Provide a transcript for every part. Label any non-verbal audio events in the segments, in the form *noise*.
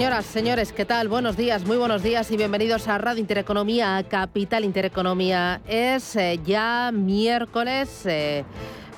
Señoras, señores, ¿qué tal? Buenos días, muy buenos días y bienvenidos a Radio Intereconomía, a Capital Intereconomía. Es eh, ya miércoles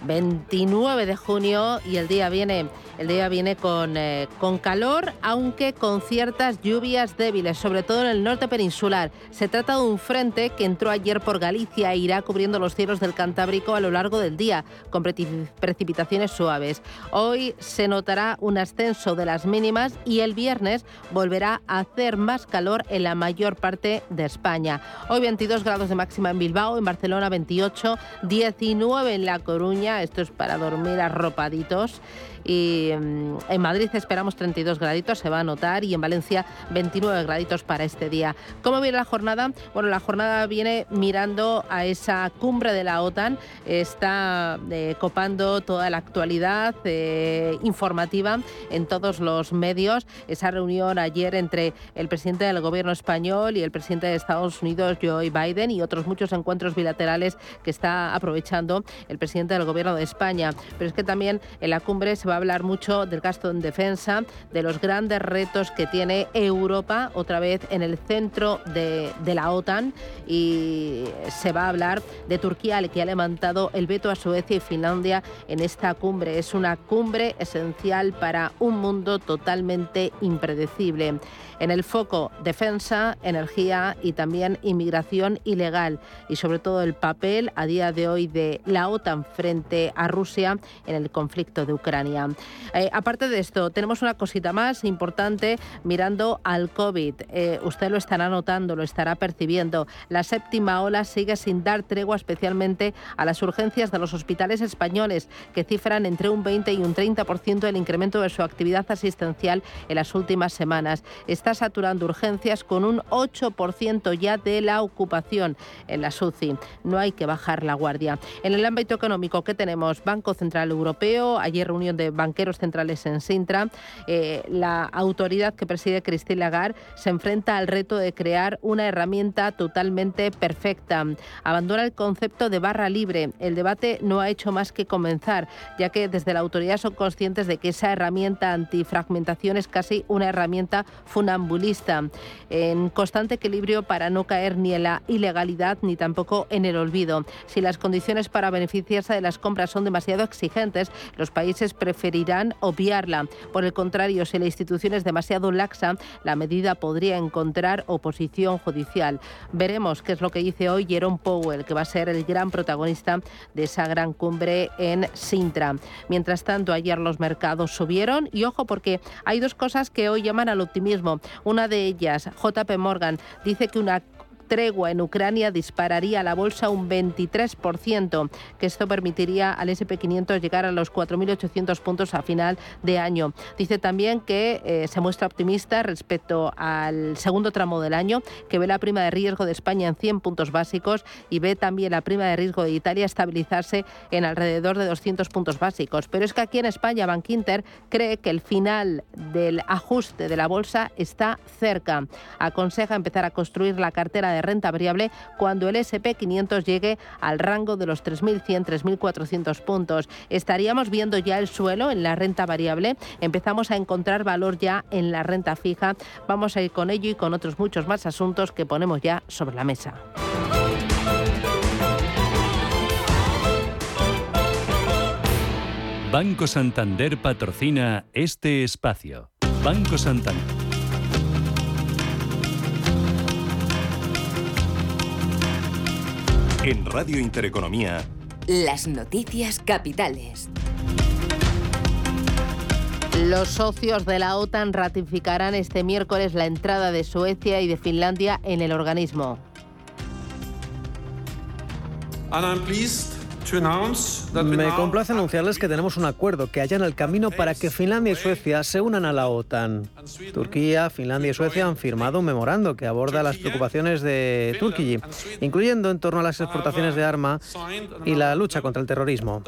29 eh, de junio y el día viene el día viene con, eh, con calor, aunque con ciertas lluvias débiles, sobre todo en el norte peninsular. Se trata de un frente que entró ayer por Galicia e irá cubriendo los cielos del Cantábrico a lo largo del día, con precipitaciones suaves. Hoy se notará un ascenso de las mínimas y el viernes volverá a hacer más calor en la mayor parte de España. Hoy 22 grados de máxima en Bilbao, en Barcelona 28, 19 en La Coruña, esto es para dormir arropaditos y mm, en Madrid esperamos 32 graditos, se va a notar, y en Valencia 29 graditos para este día. ¿Cómo viene la jornada? Bueno, la jornada viene mirando a esa cumbre de la OTAN, está eh, copando toda la actualidad eh, informativa en todos los medios. Esa reunión ayer entre el presidente del gobierno español y el presidente de Estados Unidos, Joe Biden, y otros muchos encuentros bilaterales que está aprovechando el presidente del gobierno de España. Pero es que también en la cumbre se va va a hablar mucho del gasto en defensa, de los grandes retos que tiene Europa, otra vez en el centro de, la OTAN, y se va a hablar de Turquía, que ha levantado el veto a Suecia y Finlandia en esta cumbre. Es una cumbre esencial para un mundo totalmente impredecible. En el foco, defensa, energía y también inmigración ilegal y sobre todo el papel a día de hoy de la OTAN frente a Rusia en el conflicto de Ucrania. Eh, aparte de esto, tenemos una cosita más importante mirando al COVID. Eh, usted lo estará notando, lo estará percibiendo. La séptima ola sigue sin dar tregua especialmente a las urgencias de los hospitales españoles, que cifran entre un 20 y un 30% el incremento de su actividad asistencial en las últimas semanas. Está saturando urgencias con un 8% ya de la ocupación en la SUCI. No hay que bajar la guardia. En el ámbito económico, ¿qué tenemos? Banco Central Europeo, ayer reunión de banqueros centrales en Sintra. Eh, la autoridad que preside Christine Lagarde se enfrenta al reto de crear una herramienta totalmente perfecta. Abandona el concepto de barra libre. El debate no ha hecho más que comenzar, ya que desde la autoridad son conscientes de que esa herramienta antifragmentación es casi una herramienta fundamental en constante equilibrio para no caer ni en la ilegalidad ni tampoco en el olvido. Si las condiciones para beneficiarse de las compras son demasiado exigentes, los países preferirán obviarla. Por el contrario, si la institución es demasiado laxa, la medida podría encontrar oposición judicial. Veremos qué es lo que dice hoy Jerome Powell, que va a ser el gran protagonista de esa gran cumbre en Sintra. Mientras tanto, ayer los mercados subieron y ojo porque hay dos cosas que hoy llaman al optimismo. Una de ellas, JP Morgan, dice que una tregua en Ucrania dispararía la bolsa un 23%, que esto permitiría al SP500 llegar a los 4.800 puntos a final de año. Dice también que eh, se muestra optimista respecto al segundo tramo del año, que ve la prima de riesgo de España en 100 puntos básicos y ve también la prima de riesgo de Italia estabilizarse en alrededor de 200 puntos básicos. Pero es que aquí en España, Bank Inter cree que el final del ajuste de la bolsa está cerca. Aconseja empezar a construir la cartera de renta variable cuando el SP500 llegue al rango de los 3.100-3.400 puntos. Estaríamos viendo ya el suelo en la renta variable. Empezamos a encontrar valor ya en la renta fija. Vamos a ir con ello y con otros muchos más asuntos que ponemos ya sobre la mesa. Banco Santander patrocina este espacio. Banco Santander. En Radio Intereconomía. Las noticias capitales. Los socios de la OTAN ratificarán este miércoles la entrada de Suecia y de Finlandia en el organismo. Me complace anunciarles que tenemos un acuerdo que en el camino para que Finlandia y Suecia se unan a la OTAN. Turquía, Finlandia y Suecia han firmado un memorando que aborda las preocupaciones de Turquía, incluyendo en torno a las exportaciones de arma y la lucha contra el terrorismo.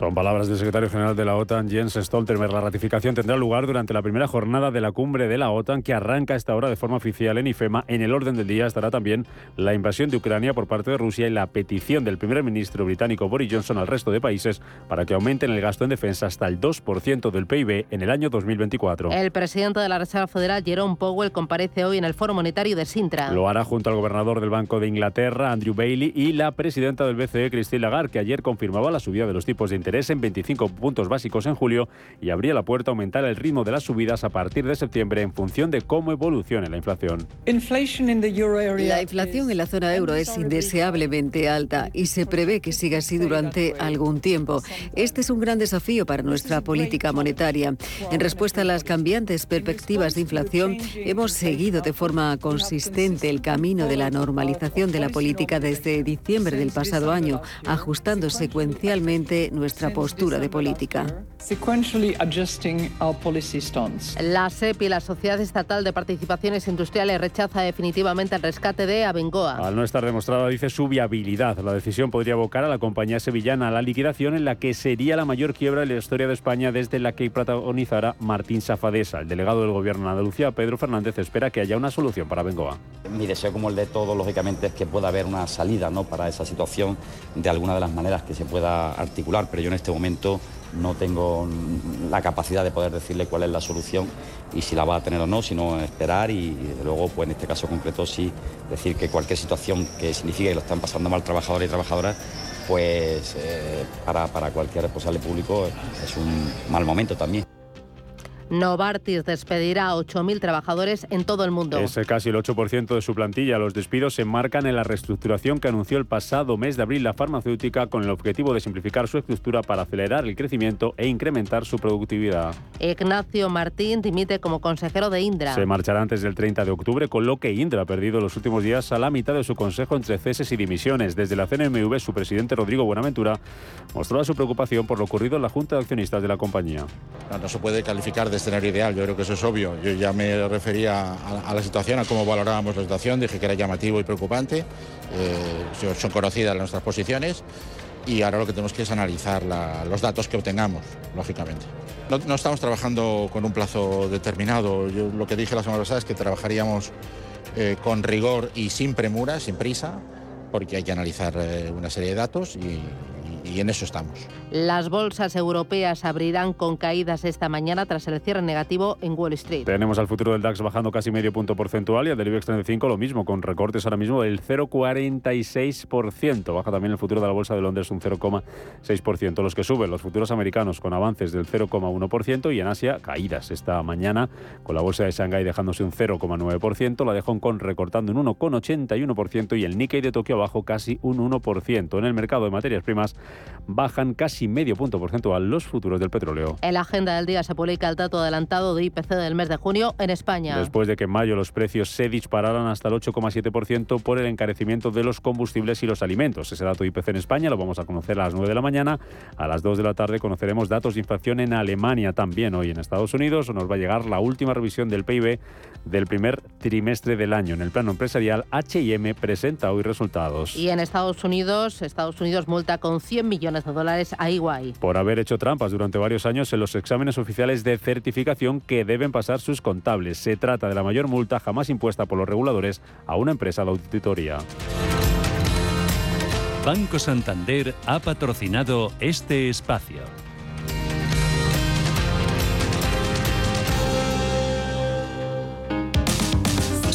Son palabras del secretario general de la OTAN, Jens Stoltenberg. La ratificación tendrá lugar durante la primera jornada de la cumbre de la OTAN, que arranca esta hora de forma oficial en IFEMA. En el orden del día estará también la invasión de Ucrania por parte de Rusia y la petición del primer ministro británico Boris Johnson al resto de países para que aumenten el gasto en defensa hasta el 2% del PIB en el año 2024. El presidente de la Reserva Federal, Jerome Powell, comparece hoy en el Foro Monetario de Sintra. Lo hará junto al gobernador del Banco de Inglaterra, Andrew Bailey, y la presidenta del BCE, Christine Lagarde, que ayer confirmaba la subida de los tipos de interés en 25 puntos básicos en julio y abría la puerta a aumentar el ritmo de las subidas a partir de septiembre en función de cómo evolucione la inflación. La inflación en la zona euro es indeseablemente alta y se prevé que siga así durante algún tiempo. Este es un gran desafío para nuestra política monetaria. En respuesta a las cambiantes perspectivas de inflación, hemos seguido de forma consistente el camino de la normalización de la política desde diciembre del pasado año, ajustando secuencialmente nuestra postura de política. La SEP y la Sociedad Estatal de Participaciones Industriales rechaza definitivamente el rescate de Abengoa. Al no estar demostrada, dice su viabilidad. La decisión podría abocar a la compañía sevillana a la liquidación en la que sería la mayor quiebra en la historia de España desde la que protagonizara Martín Safadesa. El delegado del Gobierno de Andalucía, Pedro Fernández, espera que haya una solución para Abengoa. Mi deseo, como el de todos, lógicamente, es que pueda haber una salida ¿no? para esa situación de alguna de las maneras que se pueda articular, pero yo en este momento no tengo la capacidad de poder decirle cuál es la solución y si la va a tener o no, sino esperar y, desde luego, pues en este caso concreto sí decir que cualquier situación que signifique que lo están pasando mal trabajadores y trabajadoras, pues eh, para, para cualquier responsable público es un mal momento también. Novartis despedirá a 8.000 trabajadores en todo el mundo. Es casi el 8% de su plantilla. Los despidos se enmarcan en la reestructuración que anunció el pasado mes de abril la farmacéutica con el objetivo de simplificar su estructura para acelerar el crecimiento e incrementar su productividad. Ignacio Martín dimite como consejero de Indra. Se marchará antes del 30 de octubre, con lo que Indra ha perdido los últimos días a la mitad de su consejo entre ceses y dimisiones. Desde la CNMV, su presidente Rodrigo Buenaventura mostró su preocupación por lo ocurrido en la Junta de Accionistas de la compañía. No, no se puede calificar de escenario ideal, yo creo que eso es obvio. Yo ya me refería a, la situación, a cómo valorábamos la situación, dije que era llamativo y preocupante, eh, son conocidas nuestras posiciones y ahora lo que tenemos que es analizar los datos que obtengamos, lógicamente. No, estamos trabajando con un plazo determinado, yo lo que dije la semana pasada es que trabajaríamos eh, con rigor y sin premura, sin prisa, porque hay que analizar eh, una serie de datos y, y en eso estamos. Las bolsas europeas abrirán con caídas esta mañana tras el cierre negativo en Wall Street. Tenemos al futuro del DAX bajando casi medio punto porcentual y al del IBEX 35 lo mismo, con recortes ahora mismo del 0,46%. Baja también el futuro de la bolsa de Londres un 0,6%. Los que suben, los futuros americanos con avances del 0,1% y en Asia caídas esta mañana, con la bolsa de Shanghái dejándose un 0,9%, la de Hong Kong recortando un 1,81% y el Nikkei de Tokio abajo casi un 1%. En el mercado de materias primas, bajan casi medio punto porcentual los futuros del petróleo. En la agenda del día se publica el dato adelantado de IPC del mes de junio en España. Después de que en mayo los precios se dispararan hasta el 8,7% por el encarecimiento de los combustibles y los alimentos. Ese dato de IPC en España lo vamos a conocer a las 9 de la mañana. A las 2 de la tarde conoceremos datos de inflación en Alemania también. Hoy en Estados Unidos nos va a llegar la última revisión del PIB del primer trimestre del año. En el plano empresarial, H&M presenta hoy resultados. Y en Estados Unidos, Estados Unidos multa con 100 millones de dólares a EY. Por haber hecho trampas durante varios años en los exámenes oficiales de certificación que deben pasar sus contables. Se trata de la mayor multa jamás impuesta por los reguladores a una empresa de auditoría. Banco Santander ha patrocinado este espacio.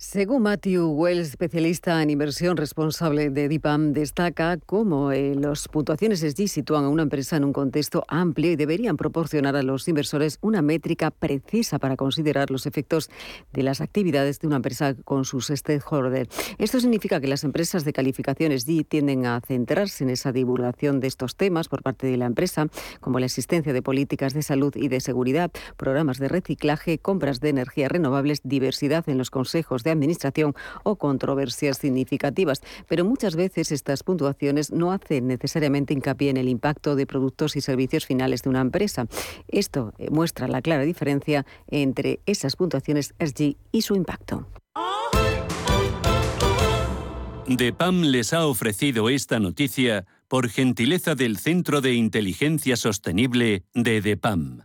Según Matthew Wells, especialista en inversión responsable de DIPAM, destaca cómo eh, las puntuaciones SG sitúan a una empresa en un contexto amplio y deberían proporcionar a los inversores una métrica precisa para considerar los efectos de las actividades de una empresa con sus stakeholders. Esto significa que las empresas de calificación SG tienden a centrarse en esa divulgación de estos temas por parte de la empresa, como la existencia de políticas de salud y de seguridad, programas de reciclaje, compras de energías renovables, diversidad en los consejos de administración o controversias significativas. Pero muchas veces estas puntuaciones no hacen necesariamente hincapié en el impacto de productos y servicios finales de una empresa. Esto eh, muestra la clara diferencia entre esas puntuaciones SG y su impacto. DEPAM les ha ofrecido esta noticia por gentileza del Centro de Inteligencia Sostenible de DEPAM.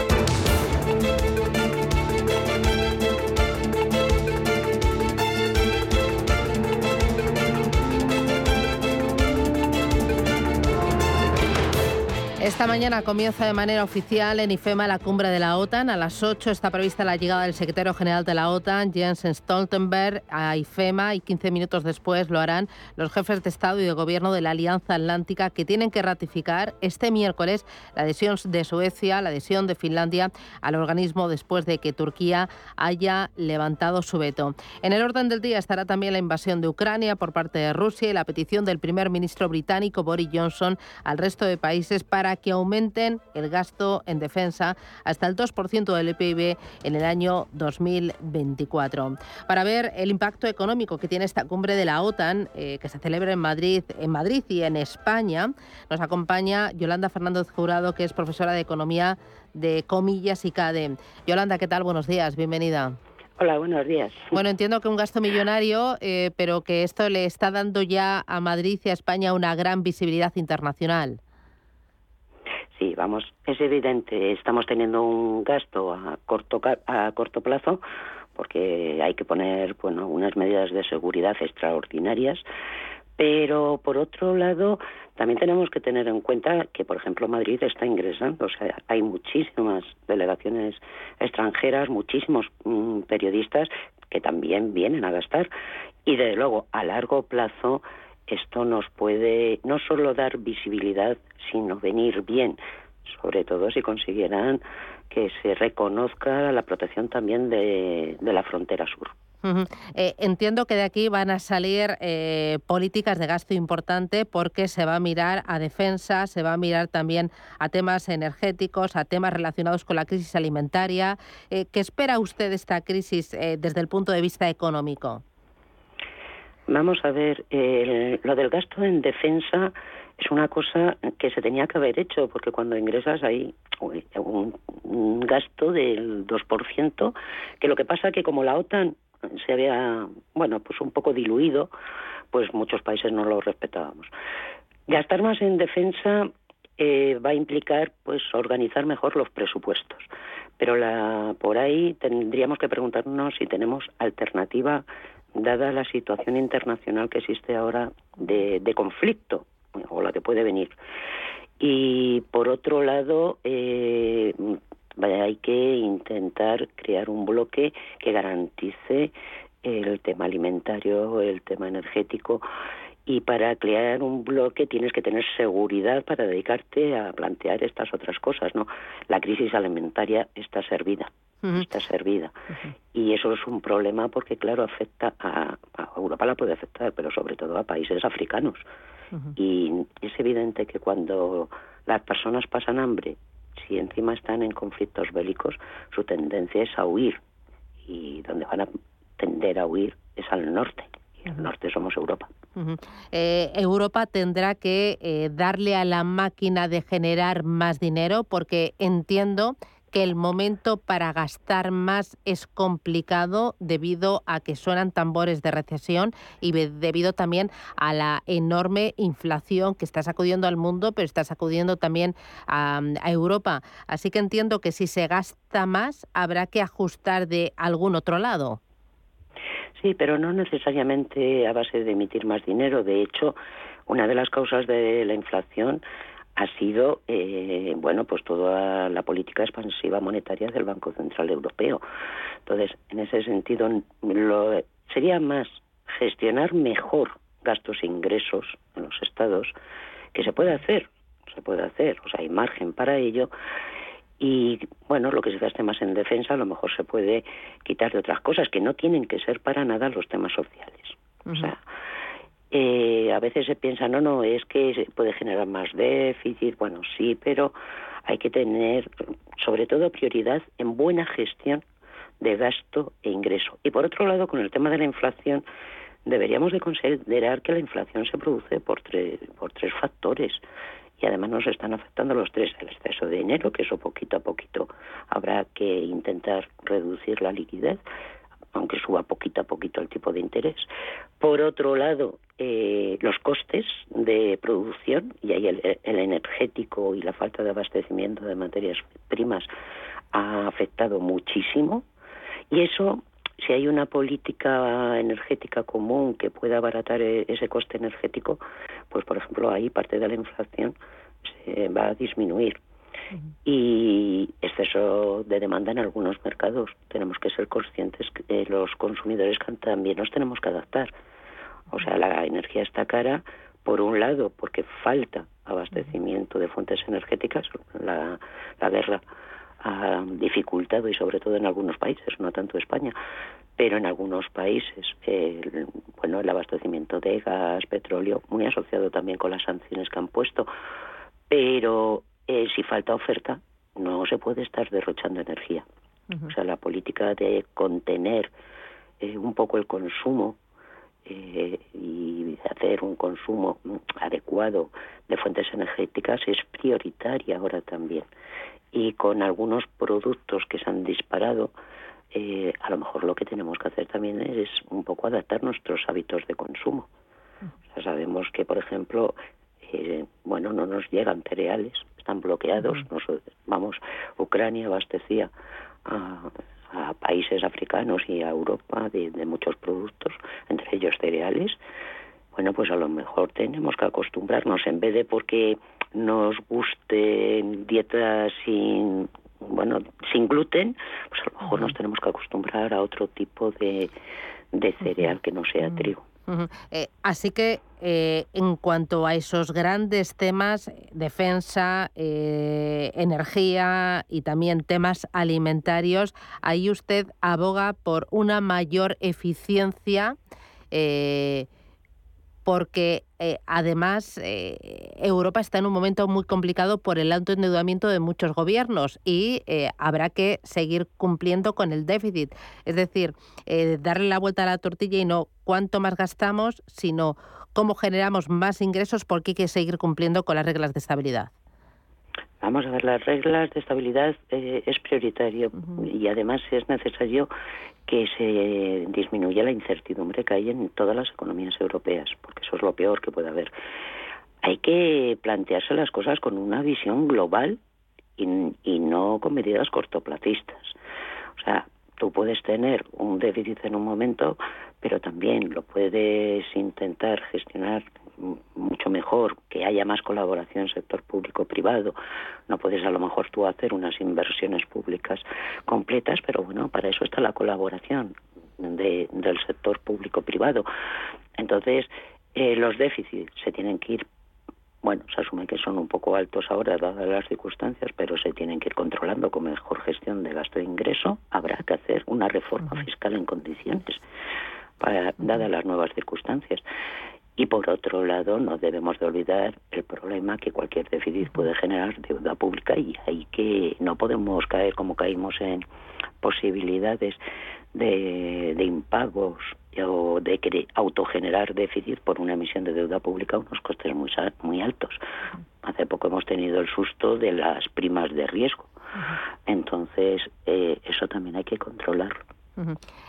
Esta mañana comienza de manera oficial en IFEMA la cumbre de la OTAN. A las 8 está prevista la llegada del secretario general de la OTAN, Jens Stoltenberg, a IFEMA y 15 minutos después lo harán los jefes de Estado y de Gobierno de la Alianza Atlántica que tienen que ratificar este miércoles la adhesión de Suecia, la adhesión de Finlandia al organismo después de que Turquía haya levantado su veto. En el orden del día estará también la invasión de Ucrania por parte de Rusia y la petición del primer ministro británico Boris Johnson al resto de países para que aumenten el gasto en defensa hasta el 2% del PIB en el año 2024. Para ver el impacto económico que tiene esta cumbre de la OTAN, eh, que se celebra en Madrid, en Madrid y en España, nos acompaña Yolanda Fernández Jurado, que es profesora de Economía de Comillas y CADE. Yolanda, ¿qué tal? Buenos días, bienvenida. Hola, buenos días. Bueno, entiendo que un gasto millonario, eh, pero que esto le está dando ya a Madrid y a España una gran visibilidad internacional. Sí, vamos, es evidente, estamos teniendo un gasto a corto a corto plazo porque hay que poner, bueno, unas medidas de seguridad extraordinarias, pero por otro lado también tenemos que tener en cuenta que, por ejemplo, Madrid está ingresando, o sea, hay muchísimas delegaciones extranjeras, muchísimos mm, periodistas que también vienen a gastar y, desde luego, a largo plazo esto nos puede no solo dar visibilidad, sino venir bien, sobre todo si consiguieran que se reconozca la protección también de, la frontera sur. Eh, entiendo que de aquí van a salir eh, políticas de gasto importante porque se va a mirar a defensa, se va a mirar también a temas energéticos, a temas relacionados con la crisis alimentaria. Eh, ¿Qué espera usted de esta crisis desde el punto de vista económico? Vamos a ver, lo del gasto en defensa es una cosa que se tenía que haber hecho, porque cuando ingresas hay un, gasto del 2%, que lo que pasa que como la OTAN se había, bueno, pues un poco diluido, pues muchos países no lo respetábamos. Gastar más en defensa eh, va a implicar, pues, organizar mejor los presupuestos. Pero la, por ahí tendríamos que preguntarnos si tenemos alternativa, dada la situación internacional que existe ahora de, conflicto o la que puede venir. Y por otro lado, eh, hay que intentar crear un bloque que garantice el tema alimentario, el tema energético y para crear un bloque tienes que tener seguridad para dedicarte a plantear estas otras cosas, ¿no? La crisis alimentaria está servida, está servida. Y eso es un problema porque, claro, afecta a, a, Europa, la puede afectar, pero sobre todo a países africanos. Y es evidente que cuando las personas pasan hambre si encima están en conflictos bélicos, su tendencia es a huir. Y donde van a tender a huir es al norte. Y al norte somos Europa. Eh, Europa tendrá que eh, darle a la máquina de generar más dinero porque entiendo que el momento para gastar más es complicado debido a que suenan tambores de recesión y debido también a la enorme inflación que está sacudiendo al mundo, pero está sacudiendo también a, Europa. Así que entiendo que si se gasta más, habrá que ajustar de algún otro lado. Sí, pero no necesariamente a base de emitir más dinero. De hecho, una de las causas de la inflación ha sido eh, bueno pues toda la política expansiva monetaria del Banco Central Europeo. Entonces, en ese sentido, lo, sería más gestionar mejor gastos e ingresos en los estados, que se puede hacer, se puede hacer, o sea, hay margen para ello. Y bueno, lo que se gaste más en defensa a lo mejor se puede quitar de otras cosas que no tienen que ser para nada los temas sociales. O sea, eh, a veces se piensa, no, no, es que se puede generar más déficit, bueno, sí, pero hay que tener sobre todo prioridad en buena gestión de gasto e ingreso. Y por otro lado, con el tema de la inflación, deberíamos de considerar que la inflación se produce por tres, por tres factores y además nos están afectando los tres, el exceso de dinero, que eso poquito a poquito habrá que intentar reducir la liquidez, aunque suba poquito a poquito el tipo de interés. Por otro lado, eh, los costes de producción, y ahí el, energético y la falta de abastecimiento de materias primas ha afectado muchísimo. Y eso, si hay una política energética común que pueda abaratar e, ese coste energético, pues por ejemplo ahí parte de la inflación se va a disminuir y exceso de demanda en algunos mercados. Tenemos que ser conscientes que los consumidores también nos tenemos que adaptar. O sea, la energía está cara, por un lado, porque falta abastecimiento de fuentes energéticas. La, la guerra ha dificultado, y sobre todo en algunos países, no tanto España, pero en algunos países, el, bueno, el abastecimiento de gas, petróleo, muy asociado también con las sanciones que han puesto, pero eh, si falta oferta, no se puede estar derrochando energía. O sea, la política de contener eh, un poco el consumo eh, y hacer un consumo adecuado de fuentes energéticas es prioritaria ahora también. Y con algunos productos que se han disparado, a lo mejor lo que tenemos que hacer también es un poco adaptar nuestros hábitos de consumo. O sea, sabemos que, por ejemplo, bueno, no nos llegan cereales están bloqueados. vamos, Ucrania abastecía a, países africanos y a Europa de, muchos productos, entre ellos cereales. Bueno, pues a lo mejor tenemos que acostumbrarnos, en vez de porque nos guste dietas sin bueno sin gluten, pues a lo mejor nos tenemos que acostumbrar a otro tipo de, de cereal que no sea trigo. Eh, así que eh, en cuanto a esos grandes temas, defensa, eh, energía y también temas alimentarios, ahí usted aboga por una mayor eficiencia porque eh, además eh, Europa está en un momento muy complicado por el alto endeudamiento de muchos gobiernos y eh, habrá que seguir cumpliendo con el déficit. Es decir, darle la vuelta a la tortilla y no cuánto más gastamos, sino cómo generamos más ingresos porque hay que seguir cumpliendo con las reglas de estabilidad. Vamos a ver, las reglas de estabilidad es prioritario y además es necesario que se disminuya la incertidumbre que hay en todas las economías europeas, porque eso es lo peor que puede haber. Hay que plantearse las cosas con una visión global y, y no con medidas cortoplacistas. O sea, tú puedes tener un déficit en un momento, pero también lo puedes intentar gestionar mucho mejor, que haya más colaboración sector público-privado. No puedes a lo mejor tú hacer unas inversiones públicas completas, pero bueno, para eso está la colaboración de, del sector público-privado. Entonces, eh, los déficits se tienen que ir bueno, se asume que son un poco altos ahora dadas las circunstancias, pero se tienen que ir controlando con mejor gestión de gasto e ingreso. Habrá que hacer una reforma fiscal en condiciones, para, dadas las nuevas circunstancias. Y por otro lado, no debemos de olvidar el problema que cualquier déficit puede generar deuda pública y hay que no podemos caer como caímos en posibilidades de, de impagos o de autogenerar déficit por una emisión de deuda pública unos costes muy, muy altos. Hace poco hemos tenido el susto de las primas de riesgo. Entonces, eh, eso también hay que controlarlo.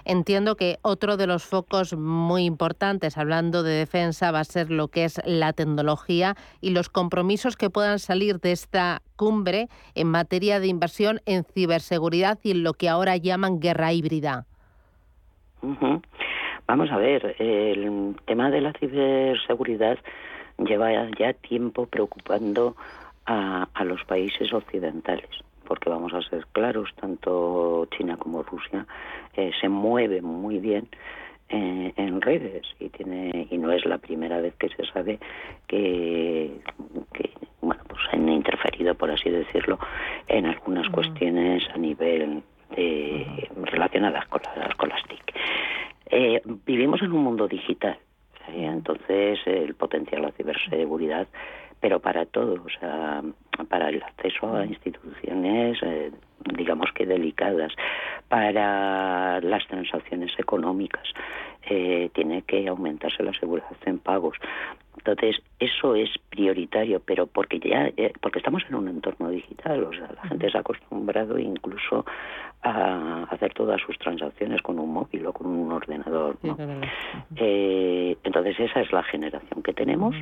Entiendo que otro de los focos muy importantes, hablando de defensa, va a ser lo que es la tecnología y los compromisos que puedan salir de esta cumbre en materia de inversión en ciberseguridad y en lo que ahora llaman guerra híbrida. Vamos a ver, el tema de la ciberseguridad lleva ya tiempo preocupando a los países occidentales porque vamos a ser claros, tanto China como Rusia eh, se mueven muy bien eh, en redes y tiene y no es la primera vez que se sabe que, bueno pues han interferido por así decirlo en algunas cuestiones a nivel de, relacionadas con las con las TIC. Eh, vivimos en un mundo digital, entonces el potencial la ciberseguridad pero para todo, o sea, para el acceso a instituciones, eh, digamos que delicadas, para las transacciones económicas, eh, tiene que aumentarse la seguridad en pagos. Entonces, eso es prioritario, pero porque ya, eh, porque estamos en un entorno digital, o sea, la gente se ha acostumbrado incluso a hacer todas sus transacciones con un móvil o con un ordenador. ¿no? entonces, esa es la generación que tenemos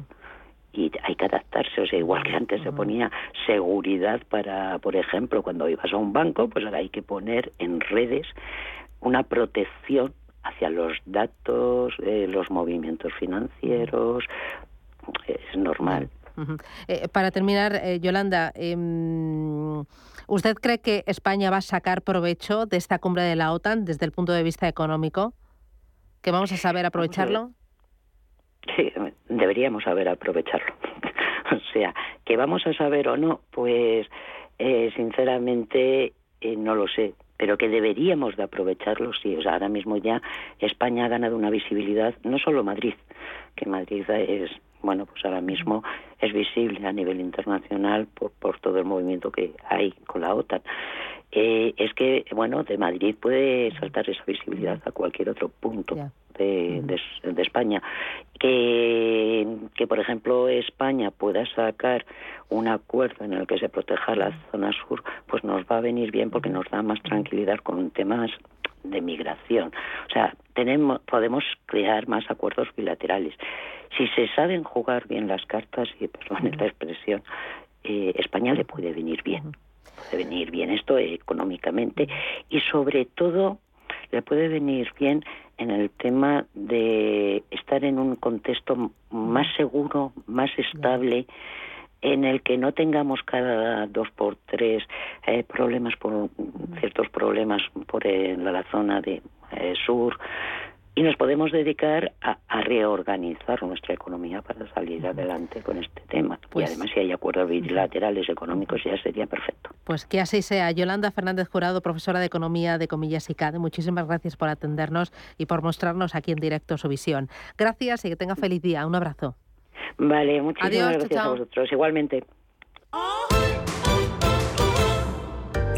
y hay que adaptarse, o sea, igual que antes se ponía seguridad para, por ejemplo, cuando ibas a un banco, pues ahora hay que poner en redes una protección hacia los datos, eh, los movimientos financieros, es normal. Eh, para terminar, eh, Yolanda, em, ¿usted cree que España va a sacar provecho de esta cumbre de la OTAN desde el punto de vista económico? ¿Que vamos a saber aprovecharlo? Sí, deberíamos saber aprovecharlo. *laughs* o sea, que vamos a saber o no, pues eh, sinceramente eh, no lo sé, pero que deberíamos de aprovecharlo, sí. O sea, ahora mismo ya España ha ganado una visibilidad, no solo Madrid, que Madrid es, bueno, pues ahora mismo es visible a nivel internacional por, por todo el movimiento que hay con la OTAN. Eh, es que, bueno, de Madrid puede saltar esa visibilidad a cualquier otro punto de, España. Que, que, por ejemplo, España pueda sacar un acuerdo en el que se proteja la zona sur, pues nos va a venir bien porque nos da más tranquilidad con temas de migración. O sea, tenemos, podemos crear más acuerdos bilaterales. Si se saben jugar bien las cartas, y perdón la expresión, eh, España le puede venir bien. Puede venir bien esto económicamente y sobre todo le puede venir bien en el tema de estar en un contexto más seguro, más estable, en el que no tengamos cada dos por tres eh, problemas por ciertos problemas por la zona de eh, sur y nos podemos dedicar a, reorganizar nuestra economía para salir adelante con este tema. y pues además, si hay acuerdos bilaterales económicos, ya sería perfecto. Pues que así sea. Yolanda Fernández Jurado, profesora de Economía de Comillas y CADE, muchísimas gracias por atendernos y por mostrarnos aquí en directo su visión. Gracias y que tenga feliz día. Un abrazo. Vale, muchísimas gracias a vosotros. Igualmente.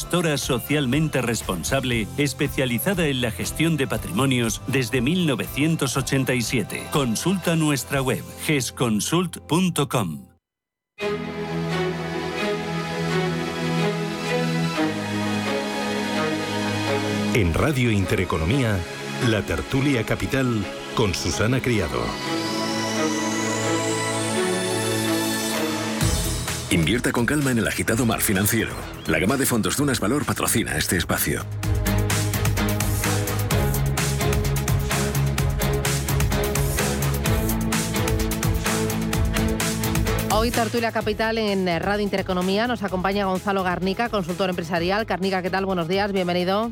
gestora socialmente responsable especializada en la gestión de patrimonios desde 1987. Consulta nuestra web gesconsult.com. En Radio Intereconomía, la tertulia capital con Susana Criado. Invierta con calma en el agitado mar financiero. La gama de fondos Dunas Valor patrocina este espacio. Hoy Tertulia Capital en Radio Intereconomía nos acompaña Gonzalo Garnica, consultor empresarial. Garnica, ¿qué tal? Buenos días, bienvenido.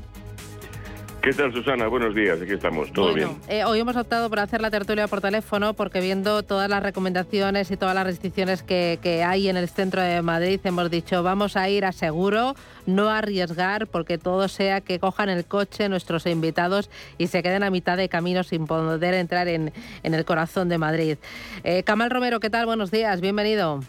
¿Qué tal, Susana? Buenos días, aquí estamos, todo bien. Eh, hoy hemos optado por hacer la tertulia por teléfono porque viendo todas las recomendaciones y todas las restricciones que, que, hay en el centro de Madrid, hemos dicho vamos a ir a seguro, no arriesgar, porque todo sea que cojan el coche nuestros invitados y se queden a mitad de camino sin poder entrar en, en el corazón de Madrid. Eh, Camal Romero, ¿qué tal? Buenos días, bienvenido.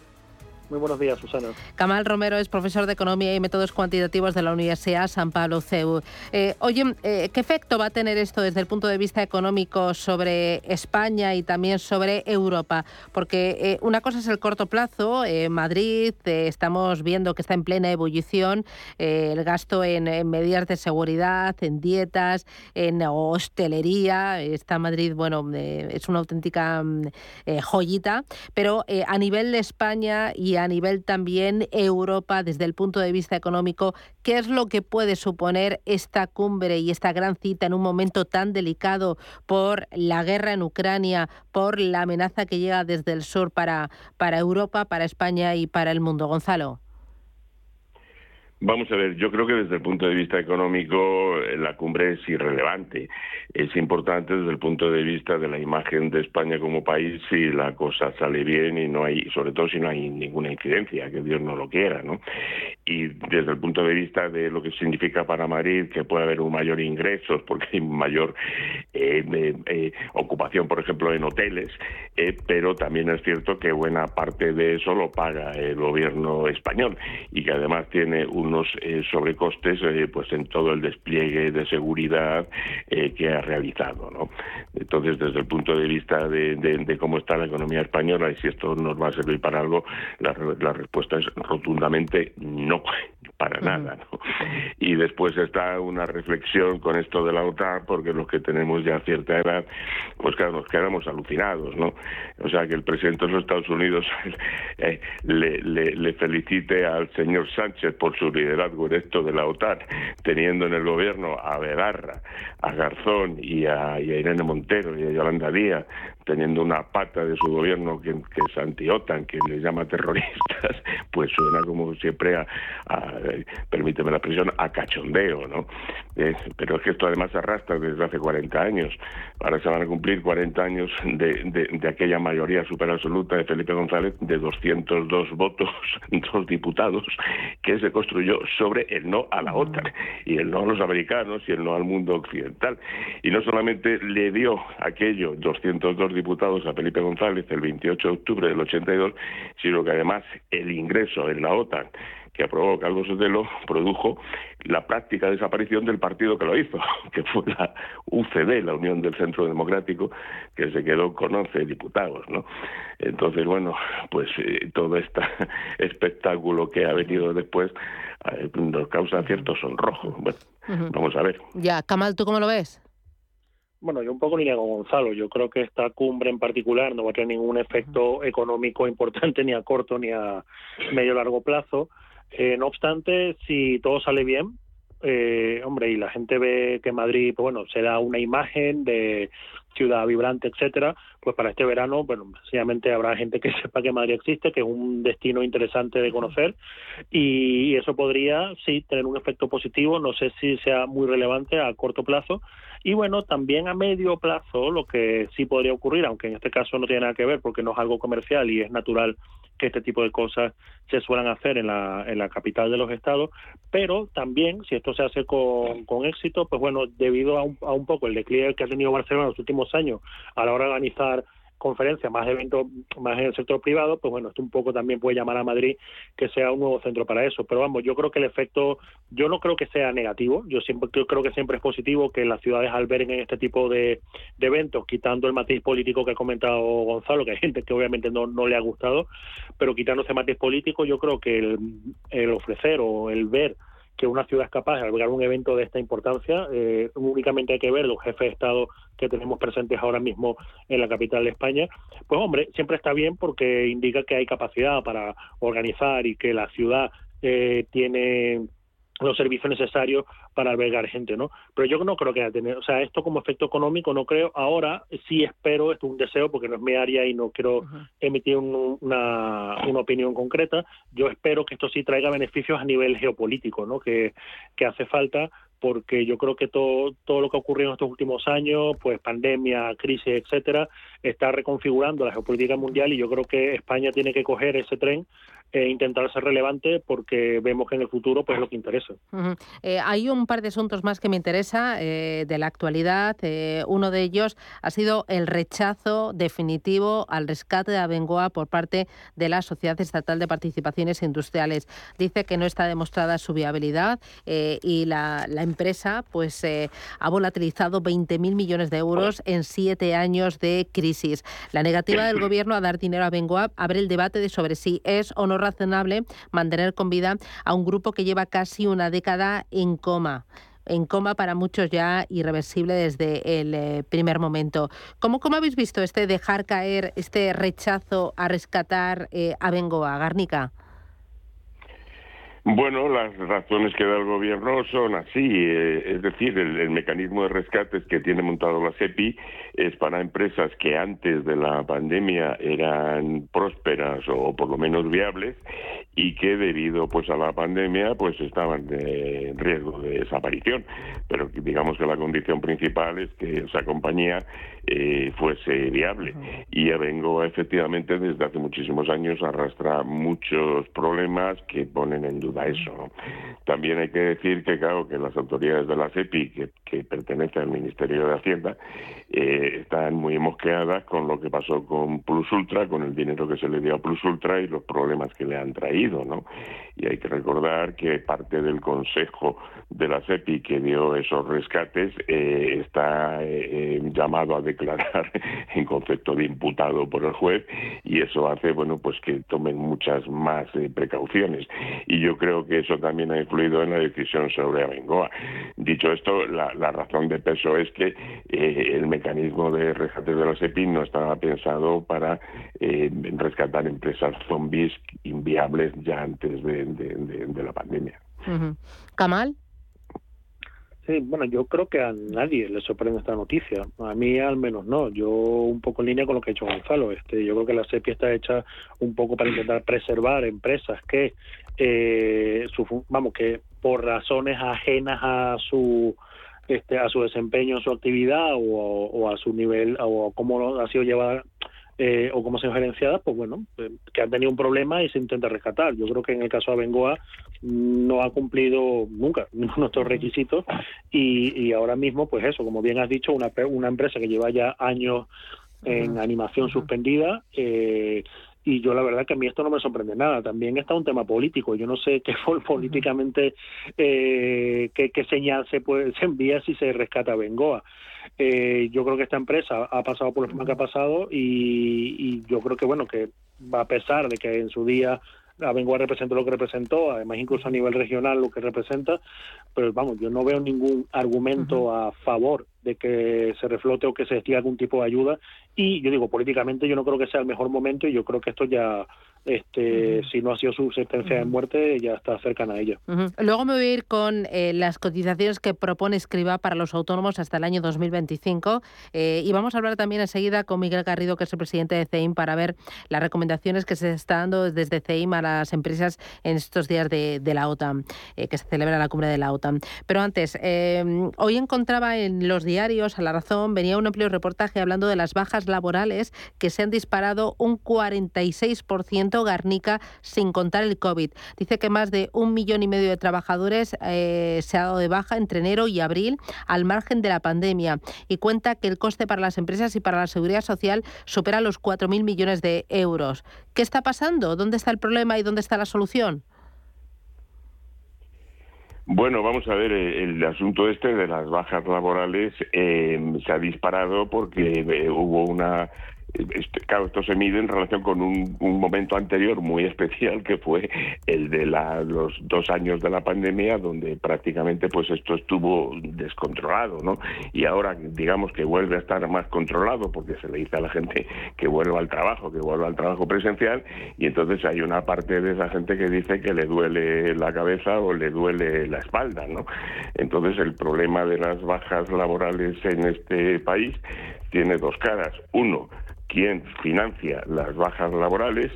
Muy buenos días, Susana. Camal Romero es profesor de Economía y Métodos Cuantitativos de la Universidad San Pablo CEU. Eh, oye, eh, ¿qué efecto va a tener esto desde el punto de vista económico sobre España y también sobre Europa? Porque eh, una cosa es el corto plazo. Madrid, estamos viendo que está en plena ebullición el gasto en, medidas de seguridad, en dietas, en hostelería. Está Madrid, bueno, es una auténtica mm, joyita. Pero a nivel de España y a nivel también Europa desde el punto de vista económico, ¿qué es lo que puede suponer esta cumbre y esta gran cita en un momento tan delicado por la guerra en Ucrania, por la amenaza que llega desde el sur para, para Europa, para España y para el mundo? Gonzalo. Vamos a ver, yo creo que desde el punto de vista económico eh, la cumbre es irrelevante. Es importante desde el punto de vista de la imagen de España como país si la cosa sale bien y no hay, sobre todo si no hay ninguna incidencia, que Dios no lo quiera, ¿no? Y desde el punto de vista de lo que significa para Madrid que puede haber un mayor ingresos porque hay mayor eh, eh, ocupación, por ejemplo, en hoteles, pero también es cierto que buena parte de eso lo paga el gobierno español y que además tiene un unos eh, sobrecostes eh, pues en todo el despliegue de seguridad eh, que ha realizado. ¿no? Entonces, desde el punto de vista de, cómo está la economía española y si esto nos va a servir para algo, la, respuesta es rotundamente no. Para nada. ¿no? Y después está una reflexión con esto de la OTAN, porque los que tenemos ya cierta edad, pues claro, nos quedamos alucinados, ¿no? O sea, que el presidente de los Estados Unidos *laughs* eh, le, le, felicite al señor Sánchez por su liderazgo en esto de la OTAN, teniendo en el gobierno a Begarra, a Garzón y a, y a Irene Montero y a Yolanda Díaz, teniendo una pata de su gobierno que, es anti-OTAN, que les llama terroristas, *laughs* pues suena como siempre a, permíteme la expresión, a cachondeo, ¿no? pero es que esto además arrastra desde hace 40 años. Ahora se van a cumplir 40 años de, de, aquella mayoría super absoluta de Felipe González de 202 votos, *laughs* dos diputados, que se construyó sobre el no a la OTAN y el no a los americanos y el no al mundo occidental. Y no solamente le dio aquello 202 diputados a Felipe González el 28 de octubre del 82, sino que además el ingreso en la OTAN que aprobó Calvo Sotelo produjo la práctica desaparición del partido que lo hizo, *laughs* que fue la UCD, la Unión del Centro Democrático, que se quedó con 11 diputados, ¿no? Entonces, bueno, pues eh, todo este *laughs* espectáculo que ha venido después eh, nos causa cierto sonrojo. Bueno, vamos a ver. Ya, Kamal, ¿tú cómo lo ves? Bueno, yo un poco línea con Gonzalo. Yo creo que esta cumbre en particular no va a tener ningún efecto económico importante ni a corto ni a medio largo plazo. Eh, no obstante, si todo sale bien, eh, hombre, y la gente ve que Madrid, pues bueno, se da una imagen de ciudad vibrante, etcétera, pues para este verano, bueno, sencillamente habrá gente que *laughs* sepa que Madrid existe, que es un destino interesante de conocer, y eso podría, sí, tener un efecto positivo, no sé si sea muy relevante a corto plazo, y bueno, también a medio plazo, lo que sí podría ocurrir, aunque en este caso no tiene nada que ver porque no es algo comercial y es natural que este tipo de cosas se suelan hacer en la, en la capital de los estados, pero también, si esto se hace con, con éxito, pues bueno, debido a un, a un poco el declive que ha tenido Barcelona en los últimos años a la hora de organizar conferencias, más eventos más en el sector privado, pues bueno, esto un poco también puede llamar a Madrid que sea un nuevo centro para eso. Pero vamos, yo creo que el efecto, yo no creo que sea negativo, yo siempre yo creo que siempre es positivo que las ciudades alberguen este tipo de, eventos, quitando el matiz político que ha comentado Gonzalo, que hay gente que obviamente no, no le ha gustado, pero quitando ese matiz político, yo creo que el, el ofrecer o el ver que una ciudad es capaz de albergar un evento de esta importancia. Eh, únicamente hay que ver los jefes de Estado que tenemos presentes ahora mismo en la capital de España. Pues hombre, siempre está bien porque indica que hay capacidad para organizar y que la ciudad eh, tiene los servicios necesarios para albergar gente, ¿no? Pero yo no creo que haya tener, o sea, esto como efecto económico no creo. Ahora sí espero, esto es un deseo porque no es mi área y no quiero emitir una, una opinión concreta. Yo espero que esto sí traiga beneficios a nivel geopolítico, ¿no? Que, que hace falta porque yo creo que todo, todo lo que ha ocurrido en estos últimos años, pues pandemia, crisis, etcétera, está reconfigurando la geopolítica mundial y yo creo que España tiene que coger ese tren e intentar ser relevante porque vemos que en el futuro pues es lo que interesa. Eh, hay un par de asuntos más que me interesa eh, de la actualidad. Eh, uno de ellos ha sido el rechazo definitivo al rescate de Abengoa por parte de la Sociedad Estatal de Participaciones Industriales. Dice que no está demostrada su viabilidad y la, la, empresa pues ha volatilizado 20.000 millones de euros en siete años de crisis. La negativa del gobierno a dar dinero a Abengoa abre el debate de sobre si es o no razonable mantener con vida a un grupo que lleva casi una década en coma en coma para muchos ya irreversible desde el eh, primer momento. ¿Cómo, ¿Cómo, habéis visto este dejar caer, este rechazo a rescatar eh, a Bengoa, Garnica? Bueno, las razones que da el gobierno son así, eh, es decir, el, mecanismo de rescates que tiene montado la SEPI es para empresas que antes de la pandemia eran prósperas o por lo menos viables y que debido pues a la pandemia pues estaban en riesgo de desaparición, pero digamos que la condición principal es que esa compañía eh, fuese viable. Y vengo efectivamente desde hace muchísimos años arrastra muchos problemas que ponen en duda eso. También hay que decir que, claro, que las autoridades de la CEPI, que, que pertenecen al Ministerio de Hacienda, eh, están muy mosqueadas con lo que pasó con Plus Ultra, con el dinero que se le dio a Plus Ultra y los problemas que le han traído, ¿no? Y hay que recordar que parte del Consejo de la CEPI que dio esos rescates eh, está eh, llamado a declarar *laughs* en concepto de imputado por el juez y eso hace, bueno, pues que tomen muchas más precauciones. Y yo creo que eso también ha influido en la decisión sobre Abengoa. Dicho esto, la, razón de peso es que eh, el mecanismo de rescate de los EPI no estaba pensado para eh, rescatar empresas zombies inviables ya antes de, la pandemia. Kamal. Sí, bueno, yo creo que a nadie le sorprende esta noticia. A mí al menos no. Yo un poco en línea con lo que ha hecho Gonzalo. Este, yo creo que la SEPI está hecha un poco para intentar preservar empresas que, eh, su, vamos, que por razones ajenas a su este, a su desempeño en su actividad o, o a su nivel o a cómo ha sido llevada eh, o como se gerenciada, pues bueno, eh, que han tenido un problema y se intenta rescatar. Yo creo que en el caso de Abengoa no ha cumplido nunca *laughs* nuestros requisitos y, ahora mismo, pues eso, como bien has dicho, una, una empresa que lleva ya años en animación suspendida, eh, y yo la verdad que a mí esto no me sorprende nada. También está un tema político. Yo no sé qué políticamente, eh, qué, qué, señal se, puede, se envía si se rescata a Bengoa. Eh, yo creo que esta empresa ha pasado por lo que ha pasado y, yo creo que, bueno, que a pesar de que en su día Abengoa representó lo que representó, además incluso a nivel regional lo que representa, pero vamos, yo no veo ningún argumento a favor de que se reflote o que se estire algún tipo de ayuda y yo digo políticamente yo no creo que sea el mejor momento y yo creo que esto ya este, si no ha sido su sentencia de muerte, ya está cercana a ella. Luego me voy a ir con eh, las cotizaciones que propone Escriba para los autónomos hasta el año 2025 eh, y vamos a hablar también enseguida con Miguel Garrido, que es el presidente de CEIM, para ver las recomendaciones que se está dando desde CEIM a las empresas en estos días de, la OTAN, eh, que se celebra la cumbre de la OTAN. Pero antes, hoy encontraba en los diarios, a la razón, venía un amplio reportaje hablando de las bajas laborales que se han disparado un 46% Garnica sin contar el COVID. Dice que más de un millón y medio de trabajadores eh, se ha dado de baja entre enero y abril al margen de la pandemia y cuenta que el coste para las empresas y para la seguridad social supera los 4.000 millones de euros. ¿Qué está pasando? ¿Dónde está el problema y dónde está la solución? Bueno, vamos a ver, eh, el asunto este de las bajas laborales eh, se ha disparado porque hubo una este, claro, esto se mide en relación con un, momento anterior muy especial que fue el de los dos años de la pandemia donde prácticamente pues esto estuvo descontrolado, ¿no? Y ahora digamos que vuelve a estar más controlado porque se le dice a la gente que vuelva al trabajo, que vuelva al trabajo presencial y entonces hay una parte de esa gente que dice que le duele la cabeza o le duele la espalda, ¿no? Entonces el problema de las bajas laborales en este país tiene dos caras. Uno, quien financia las bajas laborales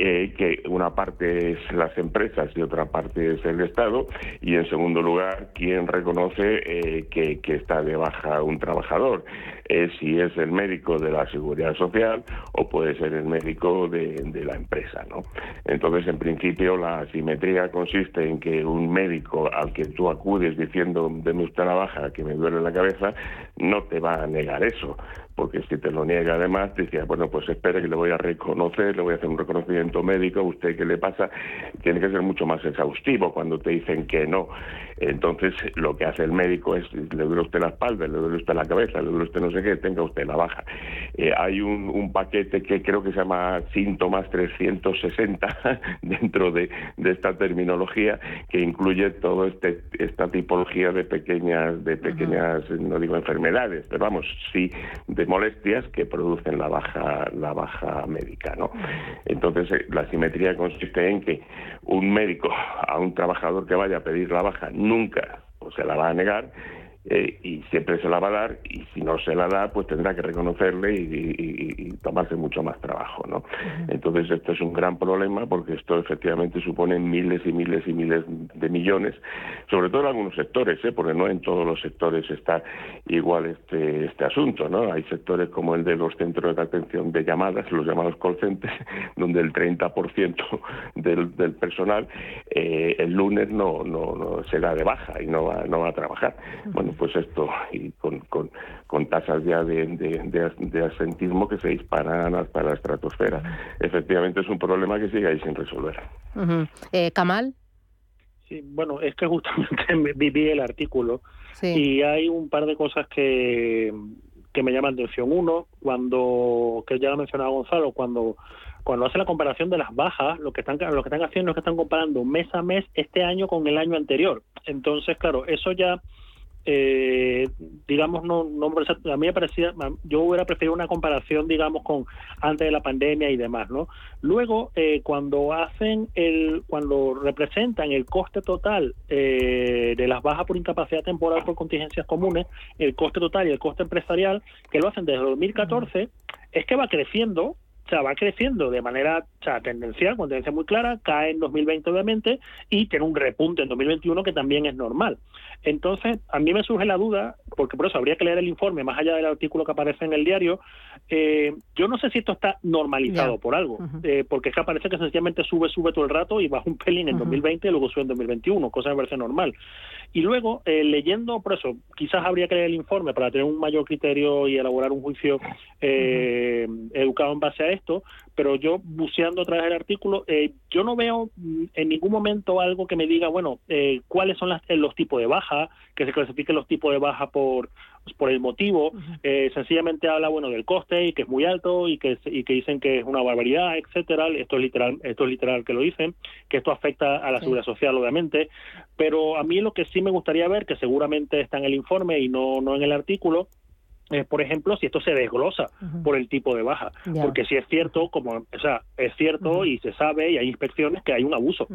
eh, que una parte es las empresas y otra parte es el Estado, y en segundo lugar, quien reconoce eh, que, está de baja un trabajador, eh, si es el médico de la Seguridad Social o puede ser el médico de, de, la empresa. ¿no? Entonces, en principio, la asimetría consiste en que un médico al que tú acudes diciendo, deme usted la baja, que me duele la cabeza, no te va a negar eso porque si te lo niega además, te decía, bueno, pues espere que le voy a reconocer, le voy a hacer un reconocimiento médico, ¿usted qué le pasa? Tiene que ser mucho más exhaustivo cuando te dicen que no. Entonces, lo que hace el médico es, le duele usted la espalda, le duele usted la cabeza, le duele usted no sé qué, tenga usted la baja. Eh, hay un, un, paquete que creo que se llama síntomas 360 *laughs* dentro de, de esta terminología que incluye toda este, esta tipología de pequeñas, de pequeñas, no digo enfermedades, pero vamos, sí, de molestias que producen la baja, la baja médica. ¿no? Entonces, eh, la simetría consiste en que un médico a un trabajador que vaya a pedir la baja nunca o se la va a negar eh, y siempre se la va a dar y si no se la da pues tendrá que reconocerle y, tomarse mucho más trabajo no entonces esto es un gran problema porque esto efectivamente supone miles y miles y miles de millones sobre todo en algunos sectores ¿eh? porque no en todos los sectores está igual este este asunto no hay sectores como el de los centros de atención de llamadas los llamados call centers *laughs* donde el 30% del, del personal eh, el lunes no, no no se da de baja y no va no va a trabajar. Bueno pues esto, y con, con, con tasas ya de, de, asentismo que se disparan hasta la estratosfera. Efectivamente es un problema que sigue ahí sin resolver. eh, Kamal. Sí, bueno, es que justamente *laughs* viví el artículo y hay un par de cosas que, que me llaman atención. Uno, cuando, que ya lo mencionaba Gonzalo, cuando cuando hace la comparación de las bajas, lo que están lo que están haciendo es que están comparando mes a mes este año con el año anterior. Entonces, claro, eso ya eh, digamos, no, no, a mí me parecía, yo hubiera preferido una comparación, digamos, con antes de la pandemia y demás, ¿no? Luego, eh, cuando hacen el, cuando representan el coste total eh, de las bajas por incapacidad temporal por contingencias comunes, el coste total y el coste empresarial, que lo hacen desde 2014, es que va creciendo o sea, va creciendo de manera o sea, tendencial, con tendencia muy clara, cae en 2020 obviamente y tiene un repunte en 2021 que también es normal. Entonces, a mí me surge la duda, porque por eso habría que leer el informe, más allá del artículo que aparece en el diario, eh, yo no sé si esto está normalizado por algo, eh, porque es que aparece que sencillamente sube, sube todo el rato y baja un pelín en 2020 y luego sube en 2021, cosa que me parece normal. Y luego, eh, leyendo, por eso, quizás habría que leer el informe para tener un mayor criterio y elaborar un juicio educado en base a esto, pero yo buceando a través del artículo, eh, yo no veo mm, en ningún momento algo que me diga, bueno, eh, cuáles son eh, los tipos de baja, que se clasifiquen los tipos de baja por por el motivo, sencillamente habla bueno del coste y que es muy alto y que y que dicen que es una barbaridad, etcétera. Esto es literal, esto es literal que lo dicen, que esto afecta a la seguridad social, obviamente. Pero a mí lo que sí me gustaría ver, que seguramente está en el informe y no no en el artículo, eh, por ejemplo, si esto se desglosa por el tipo de baja. Porque si es cierto, como, o sea, es cierto y se sabe y hay inspecciones que hay un abuso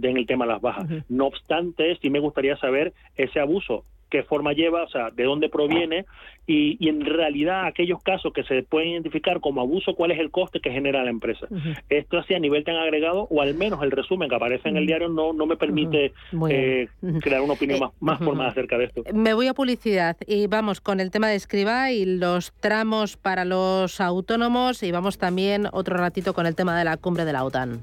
en el tema de las bajas. No obstante, sí me gustaría saber ese abuso qué forma lleva, o sea, de dónde proviene y, y, en realidad aquellos casos que se pueden identificar como abuso, cuál es el coste que genera la empresa. Esto así a nivel tan agregado, o al menos el resumen que aparece en el diario no, no me permite eh, crear una opinión más, más formada acerca de esto. Me voy a publicidad y vamos con el tema de escriba y los tramos para los autónomos y vamos también otro ratito con el tema de la cumbre de la OTAN.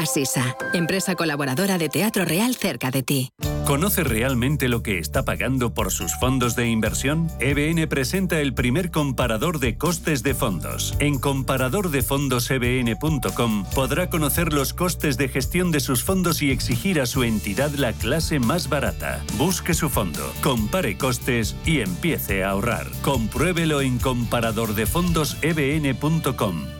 Asisa, empresa colaboradora de Teatro Real cerca de ti. ¿Conoce realmente lo que está pagando por sus fondos de inversión? EBN presenta el primer comparador de costes de fondos. En comparadordefondosebn.com podrá conocer los costes de gestión de sus fondos y exigir a su entidad la clase más barata. Busque su fondo, compare costes y empiece a ahorrar. Compruébelo en comparadordefondosebn.com.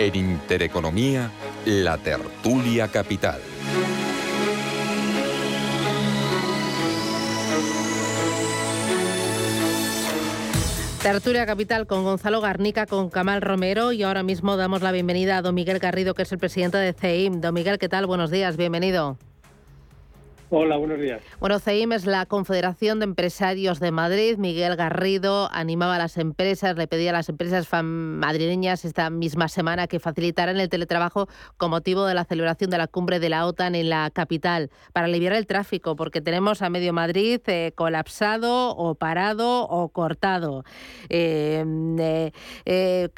En Intereconomía, la tertulia capital. Tertulia Capital con Gonzalo Garnica, con Camal Romero y ahora mismo damos la bienvenida a Don Miguel Garrido, que es el presidente de CEIM. Don Miguel, ¿qué tal? Buenos días, bienvenido. Hola, buenos días. Bueno, CEIM es la Confederación de Empresarios de Madrid. Miguel Garrido animaba a las empresas, le pedía a las empresas madrileñas esta misma semana que facilitaran el teletrabajo con motivo de la celebración de la cumbre de la OTAN en la capital para aliviar el tráfico, porque tenemos a medio Madrid eh, colapsado o parado o cortado. Eh, eh,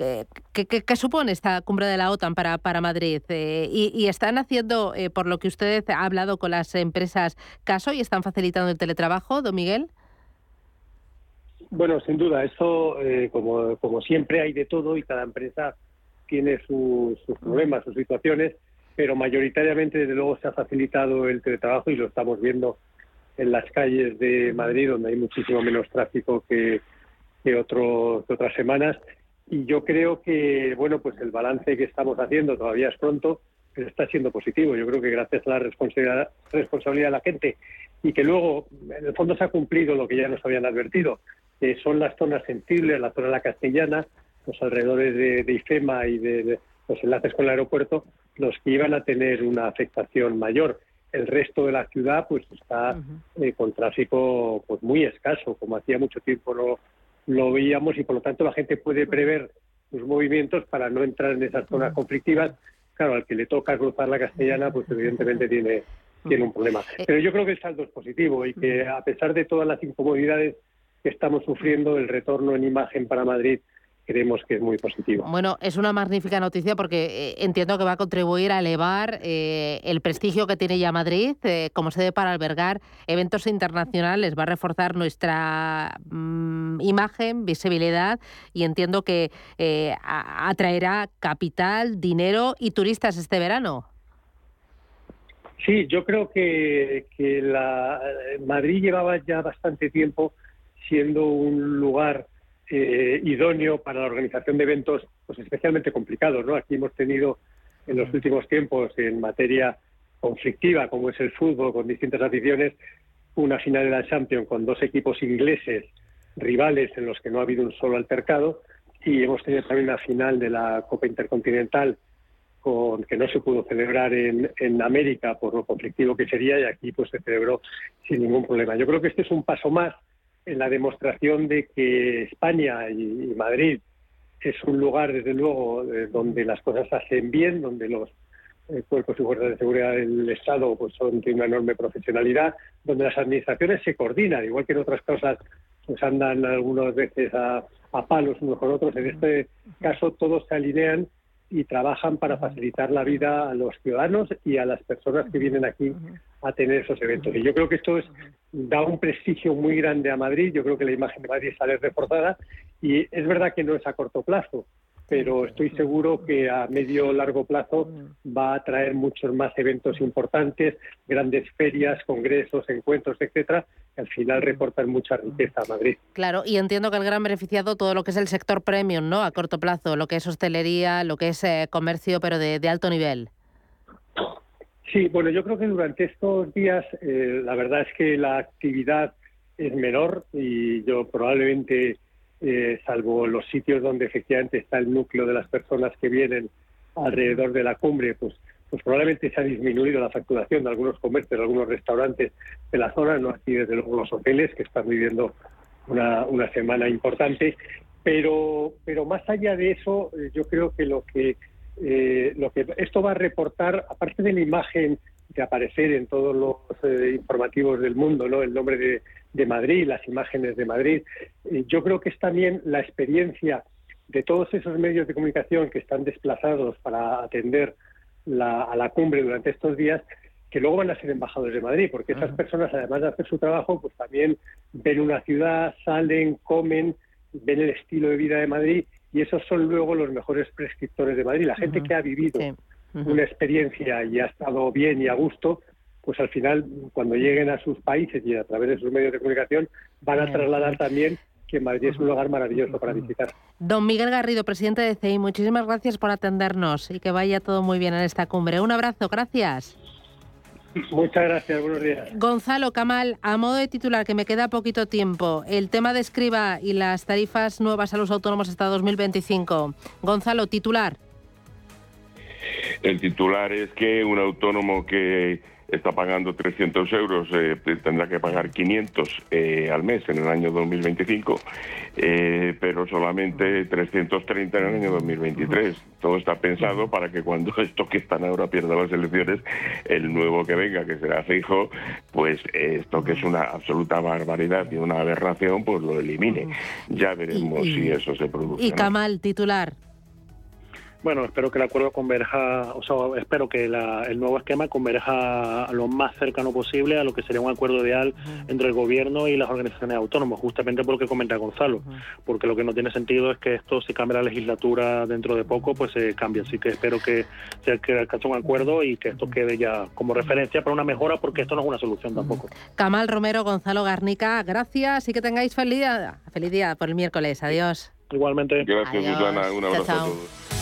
¿qué, supone esta cumbre de la OTAN para, para Madrid? Y, y, están haciendo, por lo que usted ha hablado con las empresas, caso y están facilitando el teletrabajo, don Miguel? Bueno, sin duda, eso eh, como, como siempre hay de todo y cada empresa tiene sus, problemas, sus situaciones, pero mayoritariamente desde luego se ha facilitado el teletrabajo y lo estamos viendo en las calles de Madrid donde hay muchísimo menos tráfico que, que, otros, que otras semanas y yo creo que bueno pues el balance que estamos haciendo todavía es pronto pero está siendo positivo. Yo creo que gracias a la responsabilidad, responsabilidad de la gente y que luego, en el fondo, se ha cumplido lo que ya nos habían advertido, que son las zonas sensibles, la zona de la castellana, los alrededores de, IFEMA y de, los enlaces con el aeropuerto, los que iban a tener una afectación mayor. El resto de la ciudad pues está eh, con tráfico pues muy escaso, como hacía mucho tiempo no lo veíamos y por lo tanto la gente puede prever sus movimientos para no entrar en esas zonas conflictivas claro, al que le toca cruzar la castellana, pues evidentemente tiene, tiene un problema. Eh, Pero yo creo que el saldo es positivo y que a pesar de todas las incomodidades que estamos sufriendo, el retorno en imagen para Madrid creemos que es muy positivo. Bueno, es una magnífica noticia porque eh, entiendo que va a contribuir a elevar eh, el prestigio que tiene ya Madrid eh, como sede para albergar eventos internacionales, va a reforzar nuestra mm, imagen, visibilidad y entiendo que atraerá capital, dinero y turistas este verano. Sí, yo creo que, que la, Madrid llevaba ya bastante tiempo siendo un lugar eh, idóneo para la organización de eventos pues especialmente complicados. ¿no? Aquí hemos tenido en los últimos tiempos en materia conflictiva, como es el fútbol, con distintas aficiones, una final de la Champions con dos equipos ingleses rivales en los que no ha habido un solo altercado y hemos tenido también una final de la Copa Intercontinental con que no se pudo celebrar en, en América por lo conflictivo que sería y aquí pues se celebró sin ningún problema. Yo creo que este es un paso más en la demostración de que España y, Madrid es un lugar, desde luego, eh, donde las cosas se hacen bien, donde los eh, cuerpos y fuerzas de seguridad del Estado pues son de una enorme profesionalidad, donde las administraciones se coordinan, igual que en otras cosas pues andan algunas veces a, a palos unos con otros. En este caso todos se alinean y trabajan para facilitar la vida a los ciudadanos y a las personas que vienen aquí a tener esos eventos. Y yo creo que esto es, da un prestigio muy grande a Madrid, yo creo que la imagen de Madrid sale reforzada y es verdad que no es a corto plazo, pero estoy seguro que a medio largo plazo va a traer muchos más eventos importantes, grandes ferias, congresos, encuentros, etcétera, que al final reportan mucha riqueza a Madrid. Claro, y entiendo que el gran beneficiado todo lo que es el sector premium, ¿no? A corto plazo, lo que es hostelería, lo que es eh, comercio, pero de, alto nivel. Sí, bueno, yo creo que durante estos días eh, la verdad es que la actividad es menor y yo probablemente eh, salvo los sitios donde efectivamente está el núcleo de las personas que vienen alrededor de la cumbre, pues, pues probablemente se ha disminuido la facturación de algunos comercios, de algunos restaurantes de la zona, no así desde luego los hoteles que están viviendo una, una semana importante, pero, pero más allá de eso, eh, yo creo que lo que eh, lo que esto va a reportar, aparte de la imagen de aparecer en todos los eh, informativos del mundo, ¿no? El nombre de, de Madrid, las imágenes de Madrid. Eh, yo creo que es también la experiencia de todos esos medios de comunicación que están desplazados para atender a la cumbre durante estos días, que luego van a ser embajadores de Madrid, porque esas personas, además de hacer su trabajo, pues también ven una ciudad, salen, comen, ven el estilo de vida de Madrid y esos son luego los mejores prescriptores de Madrid. La gente que ha vivido una experiencia y ha estado bien y a gusto, pues al final, cuando lleguen a sus países y a través de sus medios de comunicación, van a trasladar también que Madrid es un lugar maravilloso para visitar. Don Miguel Garrido, presidente de CEI, muchísimas gracias por atendernos y que vaya todo muy bien en esta cumbre. Un abrazo, gracias. Muchas gracias, buenos días. Gonzalo Camal, a modo de titular, que me queda poquito tiempo, el tema de escriba y las tarifas nuevas a los autónomos hasta 2025. Gonzalo, titular. El titular es que un autónomo que está pagando 300 euros, eh, tendrá que pagar 500 eh, al mes en el año 2025, eh, pero solamente 330 en el año 2023. Todo está pensado para que cuando *laughs* esto que están ahora pierda las elecciones, el nuevo que venga, que será fijo, pues esto que es una absoluta barbaridad y una aberración, pues lo elimine. Ya veremos si eso se produce. Y Kamal, titular. Bueno, espero que el acuerdo converja, o sea, espero que el nuevo esquema converja lo más cercano posible a lo que sería un acuerdo ideal entre el gobierno y las organizaciones autónomas, justamente por lo que comenta Gonzalo, porque lo que no tiene sentido es que esto, si cambia la legislatura dentro de poco, pues se cambie. Así que espero que se alcance un acuerdo y que esto quede ya como referencia para una mejora, porque esto no es una solución tampoco. Camal Romero, Gonzalo Garnica, gracias y que tengáis feliz día, feliz día por el miércoles. Adiós. Igualmente. Gracias, Susana. Un abrazo a todos.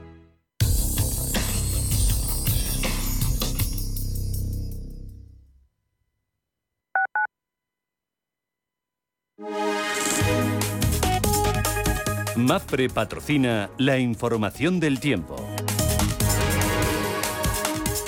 MAPRE patrocina la información del tiempo.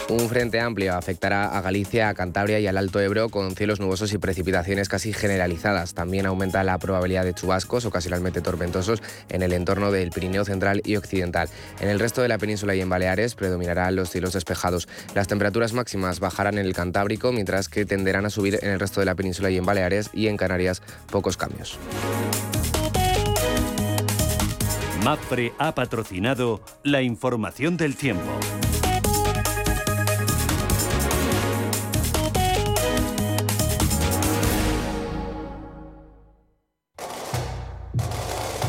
Un frente amplio afectará a Galicia, a Cantabria y al Alto Ebro con cielos nubosos y precipitaciones casi generalizadas. También aumenta la probabilidad de chubascos ocasionalmente tormentosos en el entorno del Pirineo central y occidental. En el resto de la península y en Baleares predominarán los cielos despejados. Las temperaturas máximas bajarán en el Cantábrico, mientras que tenderán a subir en el resto de la península y en Baleares y en Canarias pocos cambios. MAPRE ha patrocinado la información del tiempo.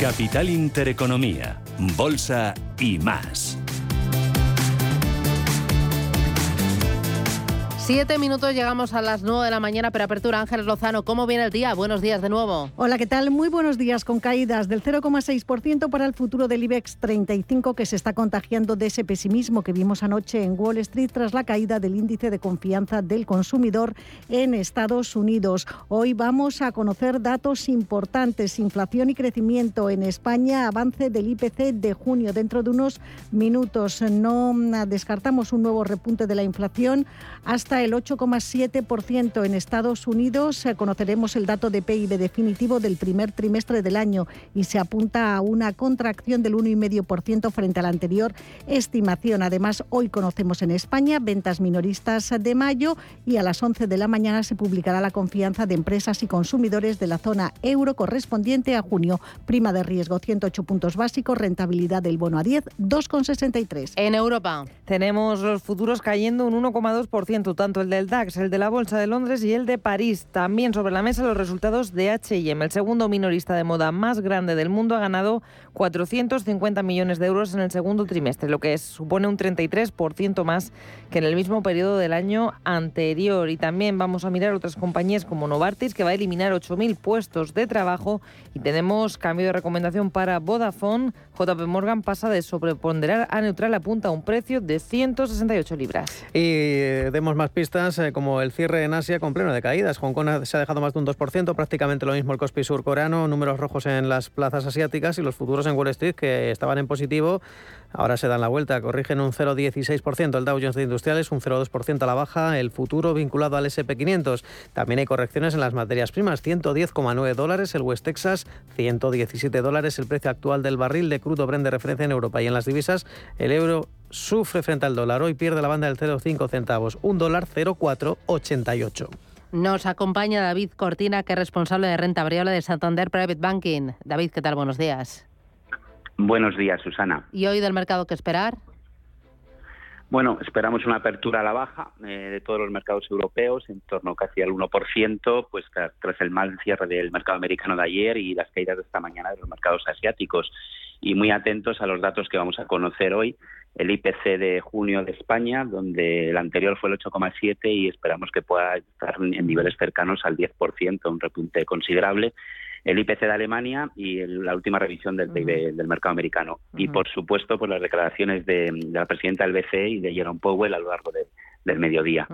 Capital Intereconomía, Bolsa y más. Siete minutos, llegamos a las nueve de la mañana, pero apertura Ángeles Lozano. ¿Cómo viene el día? Buenos días de nuevo. Hola, ¿qué tal? Muy buenos días, con caídas del 0,6% para el futuro del IBEX 35, que se está contagiando de ese pesimismo que vimos anoche en Wall Street tras la caída del índice de confianza del consumidor en Estados Unidos. Hoy vamos a conocer datos importantes, inflación y crecimiento en España, avance del IPC de junio. Dentro de unos minutos no descartamos un nuevo repunte de la inflación el 8,7% en Estados Unidos. Eh, conoceremos el dato de PIB definitivo del primer trimestre del año y se apunta a una contracción del 1,5% frente a la anterior estimación. Además, hoy conocemos en España ventas minoristas de mayo y a las 11 de la mañana se publicará la confianza de empresas y consumidores de la zona euro correspondiente a junio. Prima de riesgo 108 puntos básicos, rentabilidad del bono a 10 2,63. En Europa tenemos los futuros cayendo un 1,2% tanto el del DAX, el de la Bolsa de Londres y el de París. También sobre la mesa los resultados de H&M. El segundo minorista de moda más grande del mundo ha ganado 450 millones de euros en el segundo trimestre, lo que supone un 33% más que en el mismo periodo del año anterior. Y también vamos a mirar otras compañías como Novartis, que va a eliminar 8.000 puestos de trabajo. Y tenemos cambio de recomendación para Vodafone. JP Morgan pasa de sobreponderar a neutral, apunta a un precio de 168 libras. Y eh, demos más pistas, eh, como el cierre en Asia con pleno de caídas. Hong Kong se ha dejado más de un 2%, prácticamente lo mismo el Kospi surcoreano, números rojos en las plazas asiáticas y los futuros en Wall Street que estaban en positivo Ahora se dan la vuelta, corrigen un 0,16%. El Dow Jones de Industriales, un 0,2% a la baja. El futuro vinculado al SP500. También hay correcciones en las materias primas, 110,9 dólares. El West Texas, 117 dólares. El precio actual del barril de crudo Brent de referencia en Europa. Y en las divisas, el euro sufre frente al dólar. Hoy pierde la banda del 0,5 centavos. Un dólar 0,488. Nos acompaña David Cortina, que es responsable de renta variable de Santander Private Banking. David, ¿qué tal? Buenos días. Buenos días, Susana. ¿Y hoy del mercado qué esperar? Bueno, esperamos una apertura a la baja eh, de todos los mercados europeos, en torno casi al 1%, pues tras el mal cierre del mercado americano de ayer y las caídas de esta mañana de los mercados asiáticos. Y muy atentos a los datos que vamos a conocer hoy. El IPC de junio de España, donde el anterior fue el 8,7 y esperamos que pueda estar en niveles cercanos al 10%, un repunte considerable el IPC de Alemania y la última revisión del PIB del mercado americano. Y, por supuesto, pues las declaraciones de, la presidenta del BCE y de Jerome Powell a lo largo del mediodía.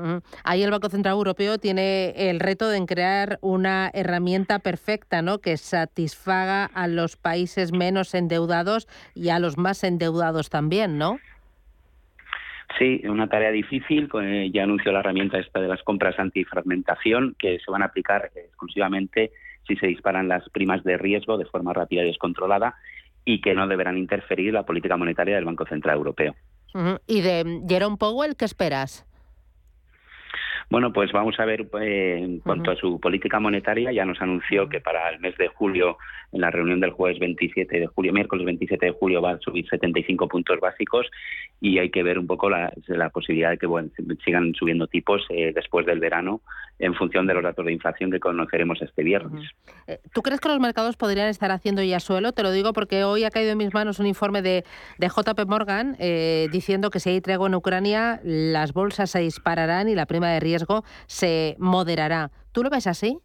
Ahí el Banco Central Europeo tiene el reto de crear una herramienta perfecta, ¿no? Que satisfaga a los países menos endeudados y a los más endeudados también, ¿no? Sí, una tarea difícil. Ya anunció la herramienta esta de las compras antifragmentación que se van a aplicar exclusivamente si se disparan las primas de riesgo de forma rápida y descontrolada y que no deberán interferir la política monetaria del Banco Central Europeo. ¿Y de Jerome Powell qué esperas? Bueno, pues vamos a ver eh, en cuanto a su política monetaria. Ya nos anunció que para el mes de julio, en la reunión del jueves 27 de julio, miércoles 27 de julio, va a subir 75 puntos básicos y hay que ver un poco la, posibilidad de que sigan subiendo tipos eh, después del verano en función de los datos de inflación que conoceremos este viernes. Eh, ¿Tú crees que los mercados podrían estar haciendo ya suelo? Te lo digo porque hoy ha caído en mis manos un informe de, de JP Morgan diciendo que si hay tregua en Ucrania, las bolsas se dispararán y la prima de riesgo se moderará. ¿Tú lo ves así?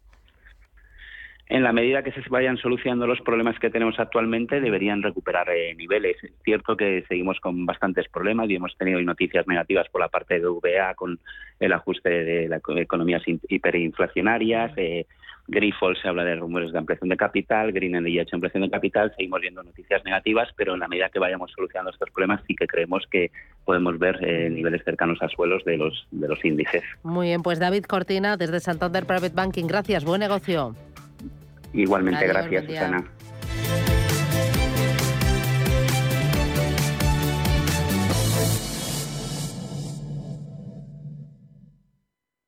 en la medida que se vayan solucionando los problemas que tenemos actualmente, deberían recuperar eh, niveles. Es cierto que seguimos con bastantes problemas y hemos tenido noticias negativas por la parte de VA con el ajuste de las economías hiperinflacionarias. Eh, Grifols se habla de rumores de ampliación de capital, Green Energy ha hecho ampliación de capital, seguimos viendo noticias negativas, pero en la medida que vayamos solucionando estos problemas sí que creemos que podemos ver eh, niveles cercanos a suelos de los, de los índices. Muy bien, pues David Cortina desde Santander Private Banking, gracias, buen negocio. Igualmente, gracias, Susana.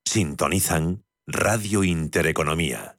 Sintonizan Radio Intereconomía.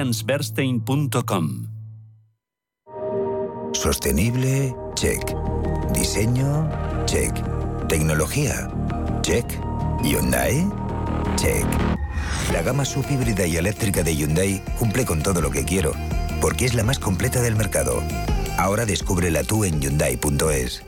Sostenible, check. Diseño, check. Tecnología, check. Hyundai, check. La gama subhíbrida y eléctrica de Hyundai cumple con todo lo que quiero, porque es la más completa del mercado. Ahora descúbrela tú en Hyundai.es.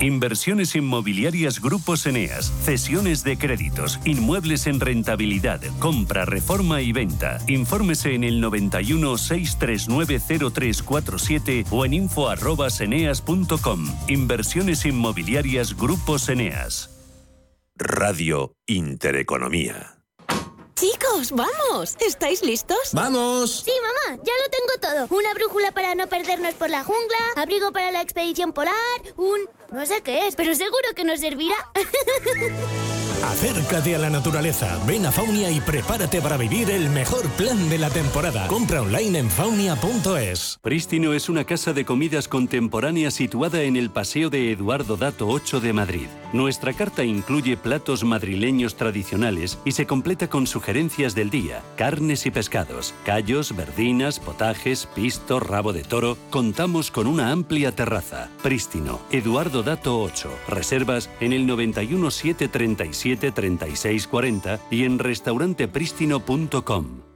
Inversiones inmobiliarias Grupos Eneas, cesiones de créditos, inmuebles en rentabilidad, compra, reforma y venta. Infórmese en el 91 639 0347 o en info@eneas.com. Inversiones inmobiliarias Grupos Eneas. Radio Intereconomía. Chicos, vamos. ¿Estáis listos? ¡Vamos! Sí, mamá, ya lo tengo todo. Una brújula para no perdernos por la jungla, abrigo para la expedición polar, un... no sé qué es, pero seguro que nos servirá. *laughs* Acércate a la naturaleza, ven a Faunia y prepárate para vivir el mejor plan de la temporada. Compra online en faunia.es. Prístino es una casa de comidas contemporánea situada en el Paseo de Eduardo Dato 8 de Madrid. Nuestra carta incluye platos madrileños tradicionales y se completa con sugerencias del día, carnes y pescados, callos, verdinas, potajes, pisto, rabo de toro. Contamos con una amplia terraza. Prístino, Eduardo Dato 8. Reservas en el 91 737 3640 y en restaurantepristino.com.